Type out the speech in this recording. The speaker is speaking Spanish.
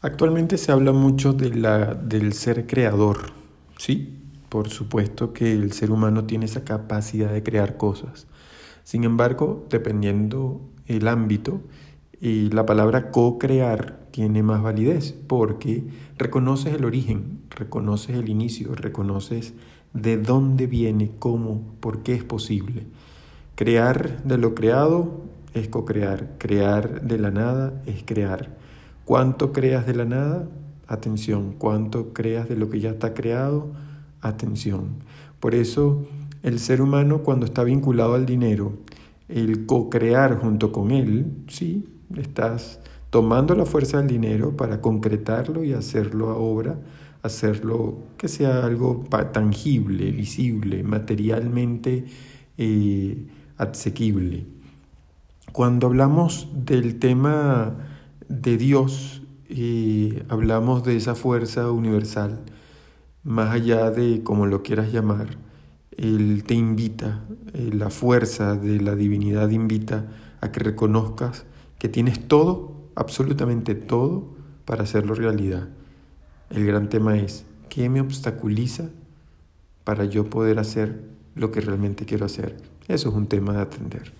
Actualmente se habla mucho de la, del ser creador, ¿sí? Por supuesto que el ser humano tiene esa capacidad de crear cosas. Sin embargo, dependiendo el ámbito, y la palabra co-crear tiene más validez porque reconoces el origen, reconoces el inicio, reconoces de dónde viene, cómo, por qué es posible. Crear de lo creado es co-crear, crear de la nada es crear. ¿Cuánto creas de la nada? Atención. ¿Cuánto creas de lo que ya está creado? Atención. Por eso el ser humano cuando está vinculado al dinero, el co-crear junto con él, sí, estás tomando la fuerza del dinero para concretarlo y hacerlo a obra, hacerlo que sea algo tangible, visible, materialmente eh, asequible. Cuando hablamos del tema de Dios y hablamos de esa fuerza universal, más allá de como lo quieras llamar, Él te invita, eh, la fuerza de la divinidad invita a que reconozcas que tienes todo, absolutamente todo, para hacerlo realidad. El gran tema es, ¿qué me obstaculiza para yo poder hacer lo que realmente quiero hacer? Eso es un tema de atender.